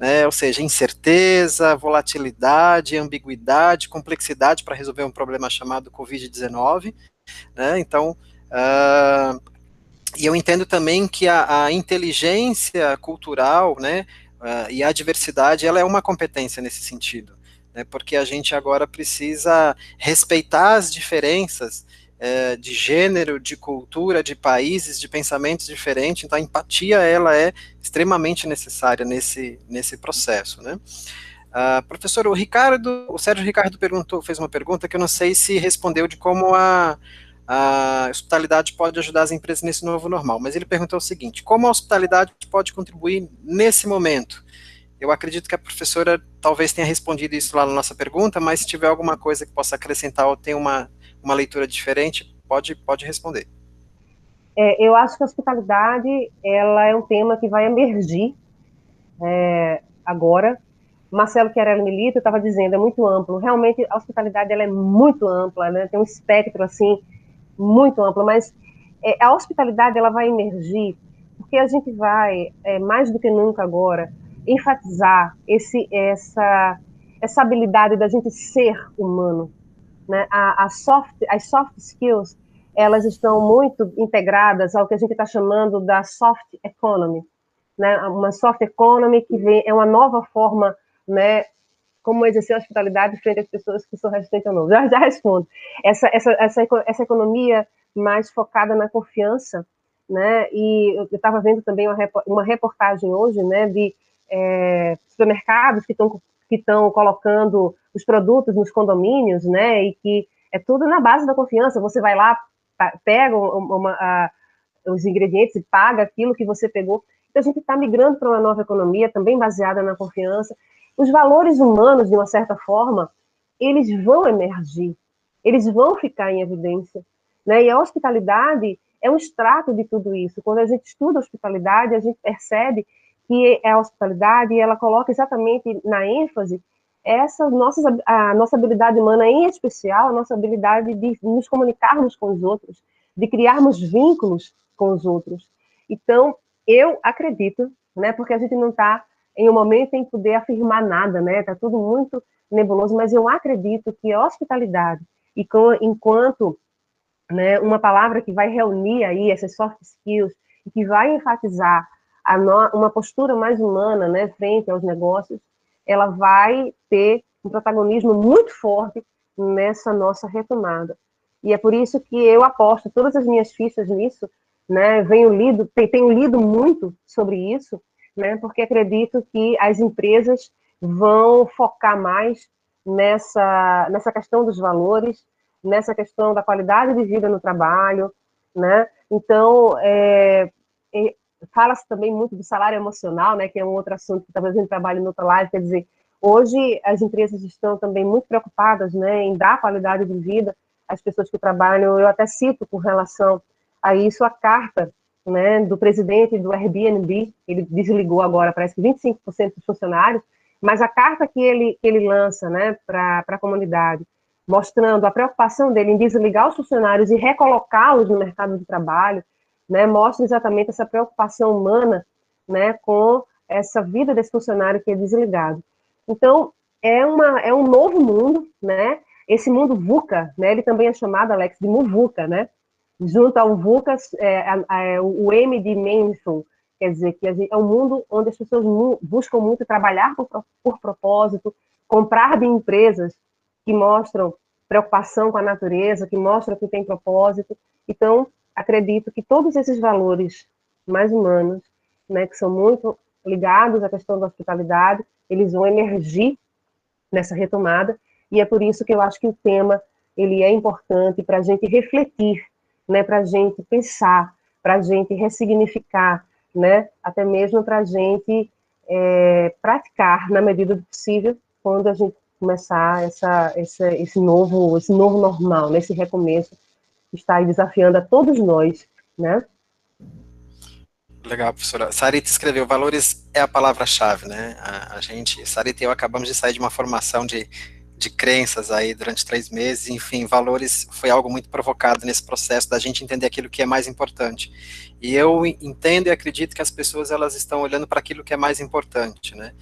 Né, ou seja, incerteza, volatilidade, ambiguidade, complexidade para resolver um problema chamado Covid-19. Né, então, uh, e eu entendo também que a, a inteligência cultural, né, uh, e a diversidade, ela é uma competência nesse sentido, né, porque a gente agora precisa respeitar as diferenças é, de gênero, de cultura, de países, de pensamentos diferentes, então a empatia, ela é extremamente necessária nesse, nesse processo, né. Uh, professor, o Ricardo, o Sérgio Ricardo perguntou, fez uma pergunta que eu não sei se respondeu de como a, a hospitalidade pode ajudar as empresas nesse novo normal. Mas ele perguntou o seguinte: como a hospitalidade pode contribuir nesse momento? Eu acredito que a professora talvez tenha respondido isso lá na nossa pergunta, mas se tiver alguma coisa que possa acrescentar ou tem uma, uma leitura diferente, pode, pode responder. É, eu acho que a hospitalidade ela é um tema que vai emergir é, agora. Marcelo Querelli Milito estava dizendo, é muito amplo. Realmente, a hospitalidade ela é muito ampla, né? tem um espectro assim muito ampla, mas é, a hospitalidade ela vai emergir porque a gente vai, é, mais do que nunca agora, enfatizar esse, essa, essa habilidade da gente ser humano. Né? A, a soft, as soft skills, elas estão muito integradas ao que a gente está chamando da soft economy. Né? Uma soft economy que vem, é uma nova forma né, como exercer a hospitalidade frente às pessoas que são resistentes ao novo. Já, já respondo. Essa, essa, essa, essa economia mais focada na confiança, né? E eu estava vendo também uma, uma reportagem hoje, né, de é, supermercados que estão que estão colocando os produtos nos condomínios, né? E que é tudo na base da confiança. Você vai lá, pega uma, uma, a, os ingredientes e paga aquilo que você pegou. Então, a gente está migrando para uma nova economia, também baseada na confiança. Os valores humanos, de uma certa forma, eles vão emergir, eles vão ficar em evidência. Né? E a hospitalidade é um extrato de tudo isso. Quando a gente estuda a hospitalidade, a gente percebe que a hospitalidade ela coloca exatamente na ênfase essa nossa, a nossa habilidade humana, em especial, a nossa habilidade de nos comunicarmos com os outros, de criarmos vínculos com os outros. Então, eu acredito, né, porque a gente não está em um momento em poder afirmar nada, né, está tudo muito nebuloso, mas eu acredito que a hospitalidade, e com, enquanto né, uma palavra que vai reunir aí essas soft skills, e que vai enfatizar no, uma postura mais humana, né, frente aos negócios, ela vai ter um protagonismo muito forte nessa nossa retomada. E é por isso que eu aposto todas as minhas fichas nisso, né? Venho lido, tenho lido muito sobre isso, né? Porque acredito que as empresas vão focar mais nessa nessa questão dos valores, nessa questão da qualidade de vida no trabalho, né? Então, é, é, fala-se também muito do salário emocional, né? Que é um outro assunto que talvez a gente trabalhe no outra live, quer dizer, Hoje, as empresas estão também muito preocupadas né, em dar qualidade de vida às pessoas que trabalham. Eu até cito, com relação a isso, a carta né, do presidente do Airbnb, ele desligou agora, parece que 25% dos funcionários, mas a carta que ele, que ele lança né, para a comunidade, mostrando a preocupação dele em desligar os funcionários e recolocá-los no mercado de trabalho, né, mostra exatamente essa preocupação humana né, com essa vida desse funcionário que é desligado. Então, é, uma, é um novo mundo, né? Esse mundo VUCA, né? Ele também é chamado, Alex, de MUVUCA, né? Junto ao VUCA, é, é, o M de Mindful, quer dizer, que gente, é um mundo onde as pessoas buscam muito trabalhar por, por propósito, comprar de empresas que mostram preocupação com a natureza, que mostram que tem propósito. Então, acredito que todos esses valores mais humanos, né, que são muito ligados à questão da hospitalidade, eles vão emergir nessa retomada, e é por isso que eu acho que o tema ele é importante para a gente refletir, né, para a gente pensar, para a gente ressignificar, né, até mesmo para a gente é, praticar na medida do possível quando a gente começar essa, essa, esse novo esse novo normal, nesse né, recomeço está aí desafiando a todos nós, né? Legal, professora. Sarita escreveu, valores é a palavra-chave, né? A, a, gente, Sarita e eu acabamos de sair de uma formação de, de crenças aí durante três meses, enfim, valores foi algo muito provocado nesse processo da gente entender aquilo que é mais importante. E eu entendo e acredito que as pessoas, elas estão olhando para aquilo que é mais importante, né?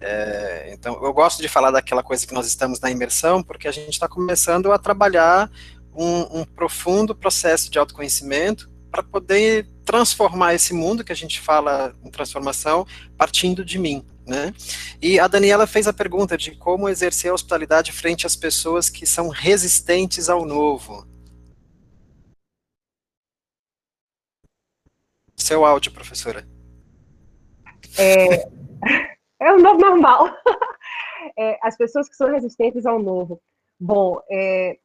É, então, eu gosto de falar daquela coisa que nós estamos na imersão, porque a gente está começando a trabalhar um, um profundo processo de autoconhecimento para poder transformar esse mundo que a gente fala em transformação partindo de mim. Né? E a Daniela fez a pergunta de como exercer a hospitalidade frente às pessoas que são resistentes ao novo. Seu áudio, professora. É, é o novo normal. É, as pessoas que são resistentes ao novo. Bom, é,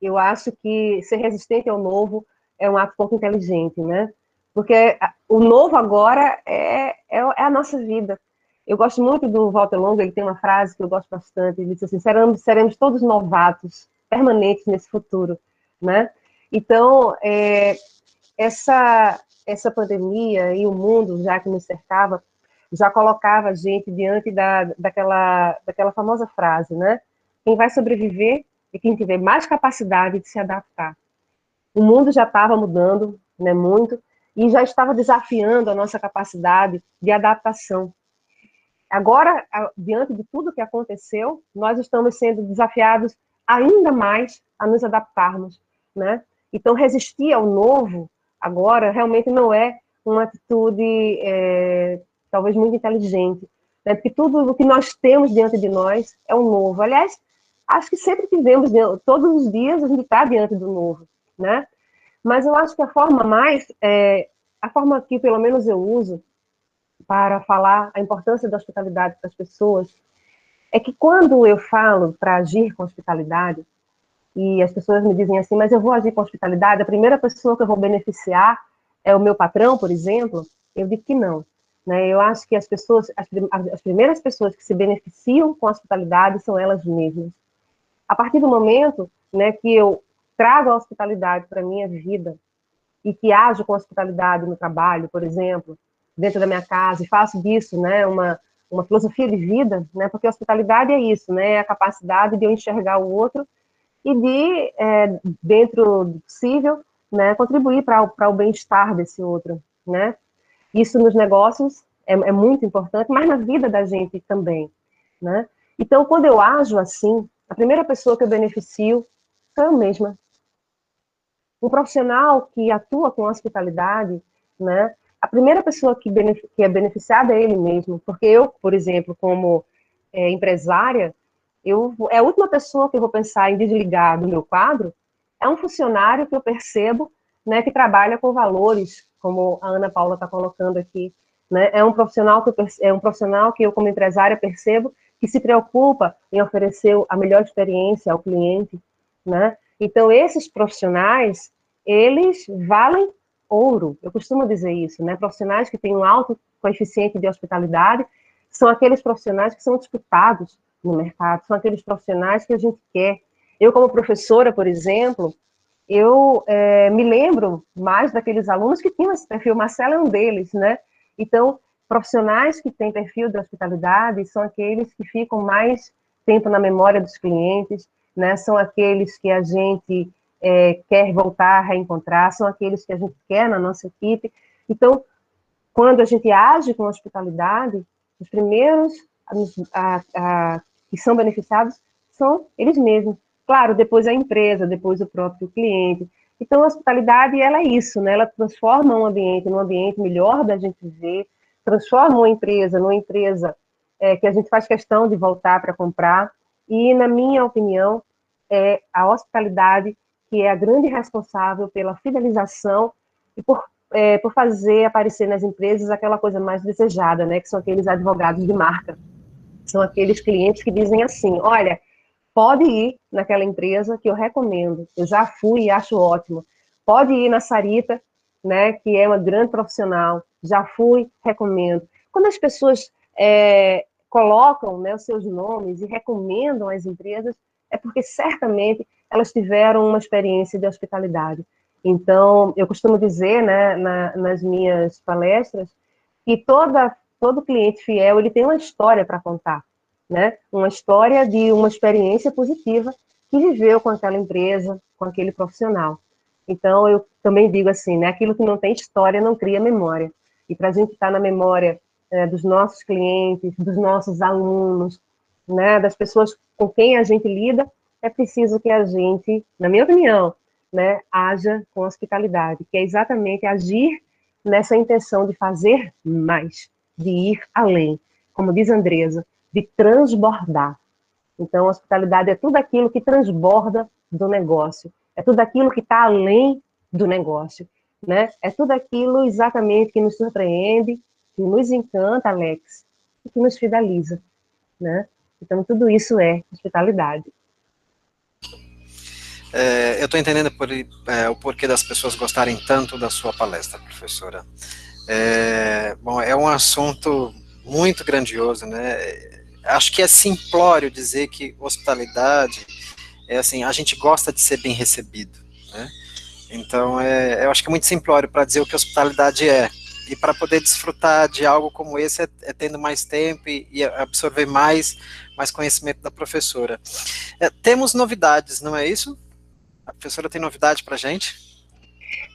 eu acho que ser resistente ao novo é um ato pouco inteligente, né? Porque o novo agora é, é, é, a nossa vida. Eu gosto muito do Walter Longo, ele tem uma frase que eu gosto bastante, ele diz assim, seremos, seremos todos novatos, permanentes nesse futuro, né? Então, é, essa, essa pandemia e o mundo já que nos cercava, já colocava a gente diante da, daquela, daquela famosa frase, né? Quem vai sobreviver é quem tiver mais capacidade de se adaptar. O mundo já estava mudando, né, muito, e já estava desafiando a nossa capacidade de adaptação. Agora, diante de tudo que aconteceu, nós estamos sendo desafiados ainda mais a nos adaptarmos, né? Então, resistir ao novo agora realmente não é uma atitude é, talvez muito inteligente, né? porque tudo o que nós temos diante de nós é o novo. Aliás, acho que sempre tivemos, todos os dias a gente está diante do novo, né? Mas eu acho que a forma mais, é, a forma que pelo menos eu uso para falar a importância da hospitalidade para as pessoas, é que quando eu falo para agir com hospitalidade, e as pessoas me dizem assim, mas eu vou agir com hospitalidade, a primeira pessoa que eu vou beneficiar é o meu patrão, por exemplo, eu digo que não. Né? Eu acho que as pessoas, as, as primeiras pessoas que se beneficiam com a hospitalidade são elas mesmas. A partir do momento né, que eu trago a hospitalidade para a minha vida e que ajo com hospitalidade no trabalho, por exemplo, dentro da minha casa, e faço disso né, uma, uma filosofia de vida, né, porque a hospitalidade é isso, né, é a capacidade de eu enxergar o outro e de, é, dentro do possível, né, contribuir para o bem-estar desse outro, né. Isso nos negócios é, é, muito importante, mas na vida da gente também, né. Então, quando eu ajo assim, a primeira pessoa que eu beneficio sou eu mesma. Um profissional que atua com hospitalidade, né, a primeira pessoa que, que é beneficiada é ele mesmo, porque eu, por exemplo, como é, empresária, eu, é a última pessoa que eu vou pensar em desligar do meu quadro é um funcionário que eu percebo né, que trabalha com valores, como a Ana Paula está colocando aqui. Né? É, um profissional que eu, é um profissional que eu, como empresária, percebo que se preocupa em oferecer a melhor experiência ao cliente. Né? Então, esses profissionais, eles valem ouro. Eu costumo dizer isso, né? Profissionais que têm um alto coeficiente de hospitalidade são aqueles profissionais que são disputados no mercado, são aqueles profissionais que a gente quer. Eu, como professora, por exemplo, eu é, me lembro mais daqueles alunos que tinham esse perfil, Marcelo é um deles, né? Então, profissionais que têm perfil de hospitalidade são aqueles que ficam mais tempo na memória dos clientes, né? São aqueles que a gente é, quer voltar a reencontrar, são aqueles que a gente quer na nossa equipe. Então, quando a gente age com hospitalidade, os primeiros a, a, que são beneficiados são eles mesmos. Claro, depois a empresa, depois o próprio cliente. Então, a hospitalidade, ela é isso, né? Ela transforma um ambiente num ambiente melhor da gente viver, transforma uma empresa numa empresa é, que a gente faz questão de voltar para comprar. E, na minha opinião, é, a hospitalidade que é a grande responsável pela fidelização e por, é, por fazer aparecer nas empresas aquela coisa mais desejada, né? Que são aqueles advogados de marca. São aqueles clientes que dizem assim: olha, pode ir naquela empresa que eu recomendo. Eu já fui e acho ótimo. Pode ir na Sarita, né? Que é uma grande profissional. Já fui, recomendo. Quando as pessoas é, colocam né, os seus nomes e recomendam as empresas, é porque certamente elas tiveram uma experiência de hospitalidade. Então, eu costumo dizer, né, na, nas minhas palestras, que toda, todo cliente fiel, ele tem uma história para contar, né? Uma história de uma experiência positiva que viveu com aquela empresa, com aquele profissional. Então, eu também digo assim, né, aquilo que não tem história não cria memória. E para a gente estar tá na memória é, dos nossos clientes, dos nossos alunos, né, das pessoas com quem a gente lida, é preciso que a gente, na minha opinião, né, haja com hospitalidade, que é exatamente agir nessa intenção de fazer mais, de ir além, como diz Andresa, de transbordar. Então, hospitalidade é tudo aquilo que transborda do negócio, é tudo aquilo que está além do negócio, né? É tudo aquilo exatamente que nos surpreende, que nos encanta, Alex, e que nos fideliza, né? Então, tudo isso é hospitalidade. É, eu estou entendendo por, é, o porquê das pessoas gostarem tanto da sua palestra, professora. É, bom, é um assunto muito grandioso, né? Acho que é simplório dizer que hospitalidade é assim, a gente gosta de ser bem recebido, né? Então, é, eu acho que é muito simplório para dizer o que hospitalidade é. E para poder desfrutar de algo como esse é, é tendo mais tempo e, e, absorver mais, mais conhecimento da professora. É, temos novidades, não é isso? A professora tem novidade para a gente?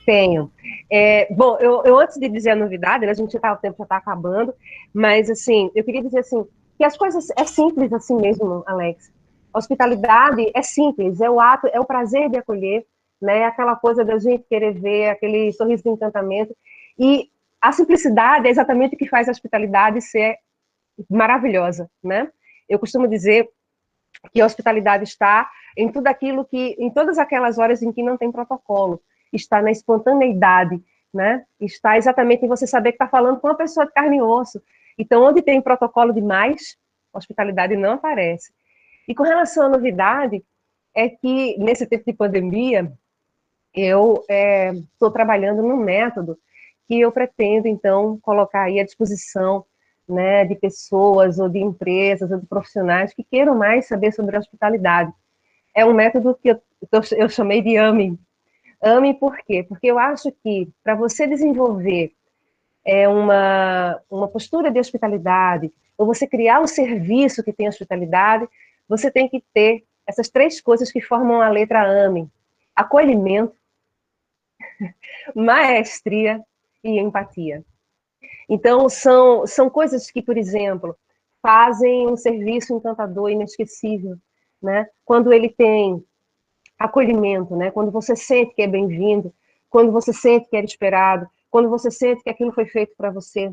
Tenho. É, bom, eu, eu, antes de dizer a novidade, né, a gente tá, o tempo já está acabando, mas assim, eu queria dizer assim, que as coisas é simples assim mesmo, Alex. Hospitalidade é simples, é o ato, é o prazer de acolher, né? Aquela coisa da gente querer ver aquele sorriso de encantamento. E a simplicidade é exatamente o que faz a hospitalidade ser maravilhosa, né? Eu costumo dizer que a hospitalidade está em tudo aquilo que, em todas aquelas horas em que não tem protocolo, está na espontaneidade, né? Está exatamente em você saber que está falando com uma pessoa de carne e osso. Então, onde tem protocolo demais, hospitalidade não aparece. E com relação à novidade, é que nesse tempo de pandemia, eu estou é, trabalhando num método que eu pretendo, então, colocar aí à disposição né, de pessoas ou de empresas ou de profissionais que queiram mais saber sobre hospitalidade. É um método que eu, eu chamei de AME. AME por quê? Porque eu acho que para você desenvolver é, uma, uma postura de hospitalidade, ou você criar um serviço que tem hospitalidade, você tem que ter essas três coisas que formam a letra AME: acolhimento, maestria e empatia. Então, são, são coisas que, por exemplo, fazem um serviço encantador, inesquecível, né? Quando ele tem acolhimento, né? Quando você sente que é bem-vindo, quando você sente que é esperado, quando você sente que aquilo foi feito para você,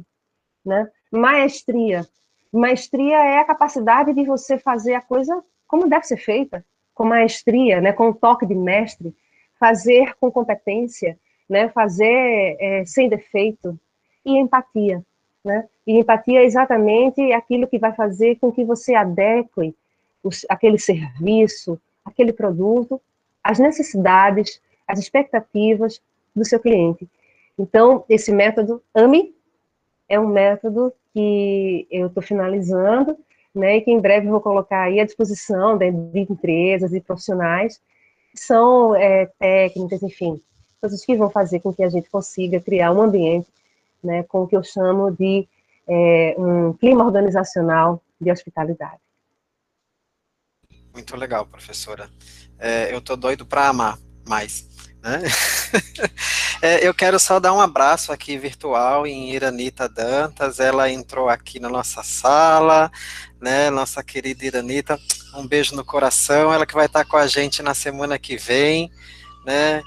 né? Maestria. Maestria é a capacidade de você fazer a coisa como deve ser feita, com maestria, né? Com um toque de mestre, fazer com competência, né? Fazer é, sem defeito, e empatia, né? E empatia é exatamente aquilo que vai fazer com que você adeque os, aquele serviço, aquele produto, às necessidades, às expectativas do seu cliente. Então, esse método AME é um método que eu estou finalizando, né, e que em breve vou colocar aí à disposição de, empresas e profissionais, são é, técnicas, enfim, coisas que vão fazer com que a gente consiga criar um ambiente né, com o que eu chamo de é, um clima organizacional de hospitalidade. Muito legal, professora. É, eu tô doido para amar mais. Né? é, eu quero só dar um abraço aqui virtual em Iranita Dantas. Ela entrou aqui na nossa sala, né? Nossa querida Iranita. Um beijo no coração. Ela que vai estar com a gente na semana que vem, né?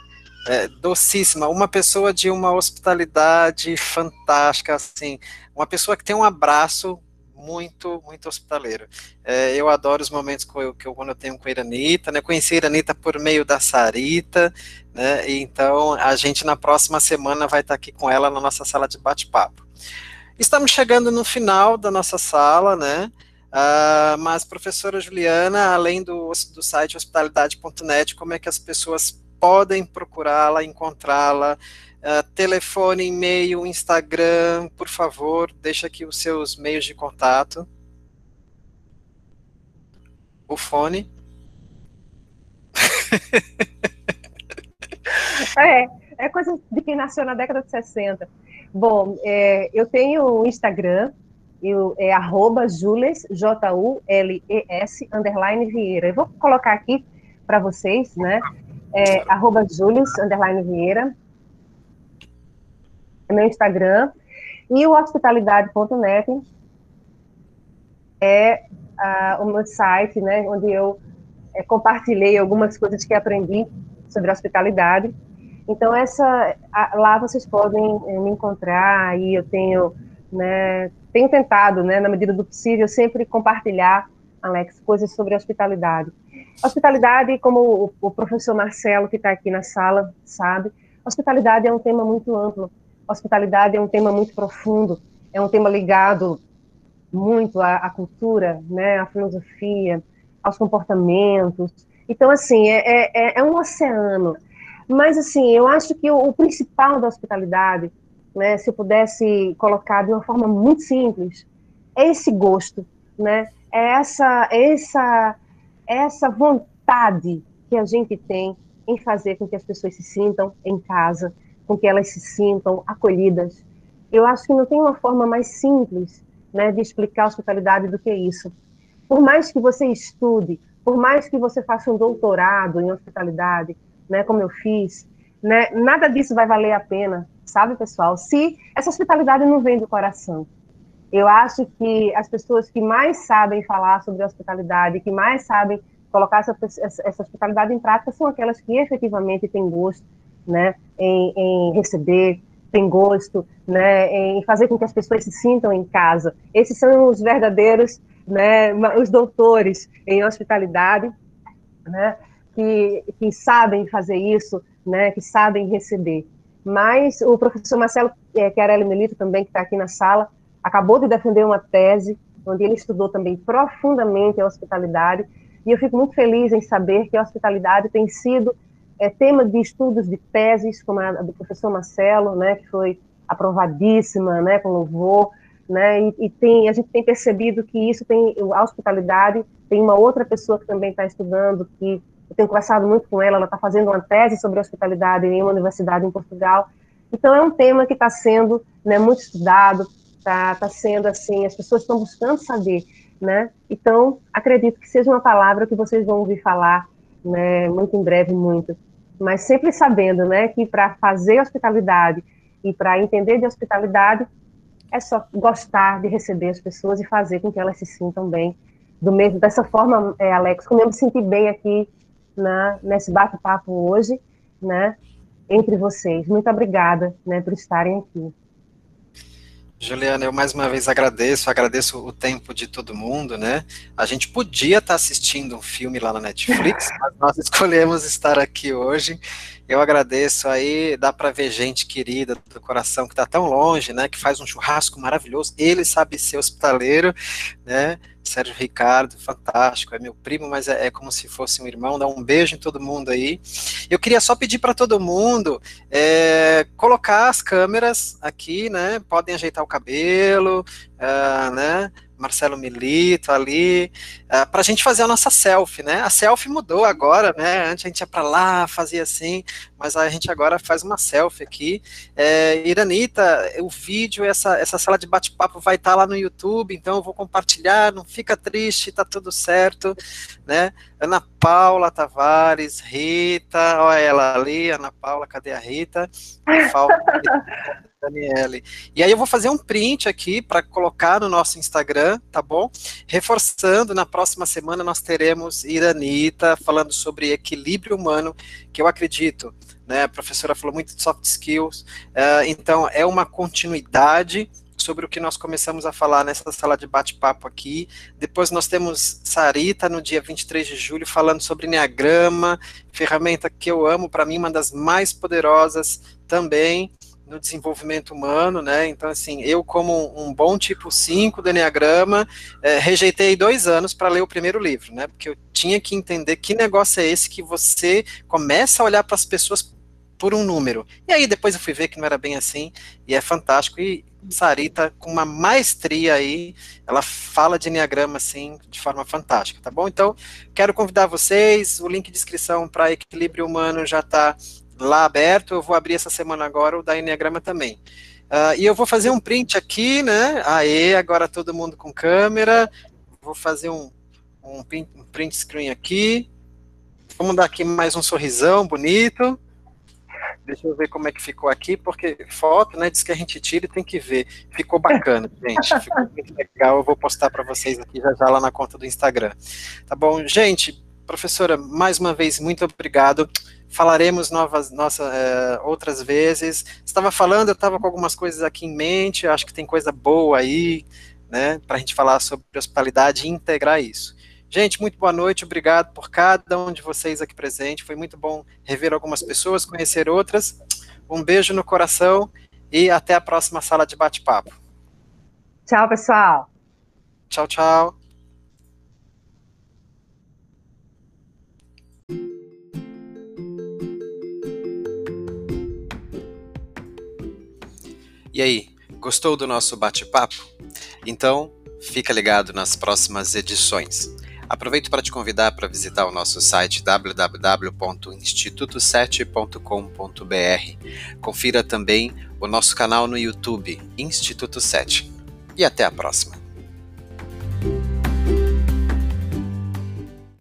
é, docíssima, uma pessoa de uma hospitalidade fantástica, assim, uma pessoa que tem um abraço muito, muito hospitaleiro. É, eu adoro os momentos que eu, que eu, quando eu tenho com a Iranita, né, conheci a Iranita por meio da Sarita, né, então a gente na próxima semana vai estar aqui com ela na nossa sala de bate-papo. Estamos chegando no final da nossa sala, né, Uh, mas, professora Juliana, além do, do site hospitalidade.net, como é que as pessoas podem procurá-la, encontrá-la. Uh, telefone, e-mail, Instagram, por favor, deixa aqui os seus meios de contato. O fone. é, é coisa de quem nasceu na década de 60. Bom, é, eu tenho o Instagram, eu, é arroba Jules, J-U-L-E-S, underline Vieira. Eu vou colocar aqui para vocês, né? É arroba Julius, Vieira, é meu Instagram, e o hospitalidade.net é uh, o meu site, né, onde eu é, compartilhei algumas coisas que aprendi sobre hospitalidade. Então, essa, a, lá vocês podem é, me encontrar, e eu tenho, né, tenho tentado, né, na medida do possível, sempre compartilhar, Alex, coisas sobre hospitalidade. Hospitalidade, como o, professor Marcelo, que está aqui na sala, sabe, hospitalidade é um tema muito amplo. Hospitalidade é um tema muito profundo, é um tema ligado muito à, à cultura, né, à filosofia, aos comportamentos. Então, assim, é, é, é um oceano. Mas, assim, eu acho que o, o principal da hospitalidade, né, se eu pudesse colocar de uma forma muito simples, é esse gosto, né? É essa, essa essa vontade que a gente tem em fazer com que as pessoas se sintam em casa, com que elas se sintam acolhidas. Eu acho que não tem uma forma mais simples né, de explicar a hospitalidade do que isso. Por mais que você estude, por mais que você faça um doutorado em hospitalidade, né, como eu fiz, né, nada disso vai valer a pena, sabe, pessoal? Se essa hospitalidade não vem do coração. Eu acho que as pessoas que mais sabem falar sobre hospitalidade, que mais sabem colocar essa, essa hospitalidade em prática, são aquelas que efetivamente têm gosto né, em, em receber, têm gosto né, em fazer com que as pessoas se sintam em casa. Esses são os verdadeiros, né, os doutores em hospitalidade, né, que, que sabem fazer isso, né, que sabem receber. Mas o professor Marcelo é, Chiarelli Melito, também, que está aqui na sala, acabou de defender uma tese onde ele estudou também profundamente a hospitalidade, e eu fico muito feliz em saber que a hospitalidade tem sido é, tema de estudos de teses, como a do professor Marcelo, né, que foi aprovadíssima, né, com louvor, né, e, e, tem, a gente tem percebido que isso tem, a hospitalidade, tem uma outra pessoa que também está estudando, que eu tenho conversado muito com ela, ela está fazendo uma tese sobre hospitalidade em uma universidade em Portugal, então é um tema que está sendo né, muito estudado, está tá sendo assim, as pessoas estão buscando saber, né, então acredito que seja uma palavra que vocês vão ouvir falar, né, muito em breve, muito, mas sempre sabendo, né, que para fazer hospitalidade e para entender de hospitalidade é só gostar de receber as pessoas e fazer com que elas se sintam bem. Do mesmo, dessa forma, é, Alex, como eu me senti bem aqui na, nesse bate-papo hoje, né, entre vocês. Muito obrigada, né, por estarem aqui. Juliana, eu mais uma vez agradeço, agradeço o tempo de todo mundo, né? A gente podia estar assistindo um filme lá na Netflix, mas nós escolhemos estar aqui hoje. Eu agradeço aí, dá para ver gente querida do coração que está tão longe, né? Que faz um churrasco maravilhoso. Ele sabe ser hospitaleiro, né? Sérgio Ricardo, fantástico, é meu primo, mas é, é, como se fosse um irmão. Dá um beijo em todo mundo aí. Eu queria só pedir para todo mundo é, colocar as câmeras aqui, né? Podem ajeitar o cabelo, uh, né? Marcelo Milito ali, uh, ah, para a gente fazer a nossa selfie, né? A selfie mudou agora, né? Antes a gente ia para lá, fazia assim, mas a gente agora faz uma selfie aqui. É, Iranita, o vídeo, essa, essa sala de bate-papo vai estar tá lá no YouTube, então eu vou compartilhar, não fica triste, tá tudo certo, né? Ana Paula Tavares, Rita, olha ela ali, Ana Paula, cadê a Rita? Falta Daniele. E aí eu vou fazer um print aqui para colocar no nosso Instagram, tá bom? Reforçando, na próxima semana nós teremos Iranita falando sobre equilíbrio humano, que eu acredito, né? A professora falou muito de soft skills, uh, então é uma continuidade sobre o que nós começamos a falar nessa sala de bate-papo aqui. Depois nós temos Sarita no dia 23 de julho falando sobre Enneagrama, ferramenta que eu amo, para mim uma das mais poderosas também no desenvolvimento humano, né? Então, assim, eu, como um bom tipo 5 do Enneagrama, é, rejeitei dois anos para ler o primeiro livro, né? Porque eu tinha que entender que negócio é esse que você começa a olhar para as pessoas por um número. E aí depois eu fui ver que não era bem assim, e é fantástico. E Sarita, com uma maestria aí, ela fala de Enneagrama assim, de forma fantástica, tá bom? Então, quero convidar vocês, o link de inscrição para Equilíbrio Humano já está lá aberto, eu vou abrir essa semana agora o da Enneagrama também. Uh, e eu vou fazer um print aqui, né? Aê, agora todo mundo com câmera. Vou fazer um, um, print, um print screen aqui. Vamos dar aqui mais um sorrisão bonito. Deixa eu ver como é que ficou aqui, porque foto, né? Diz que a gente tira e tem que ver. Ficou bacana, gente. Ficou muito legal. Eu vou postar para vocês aqui já já lá na conta do Instagram. Tá bom? Gente, professora, mais uma vez, muito obrigado falaremos novas, nossa, é, outras vezes. Estava falando, eu estava com algumas coisas aqui em mente, acho que tem coisa boa aí, né, para a gente falar sobre hospitalidade e integrar isso. Gente, muito boa noite, obrigado por cada um de vocês aqui presente, foi muito bom rever algumas pessoas, conhecer outras. Um beijo no coração e até a próxima sala de bate-papo. Tchau, pessoal. Tchau, tchau. E aí, gostou do nosso bate-papo? Então, fica ligado nas próximas edições. Aproveito para te convidar para visitar o nosso site www.instituto7.com.br. Confira também o nosso canal no YouTube, Instituto 7. E até a próxima.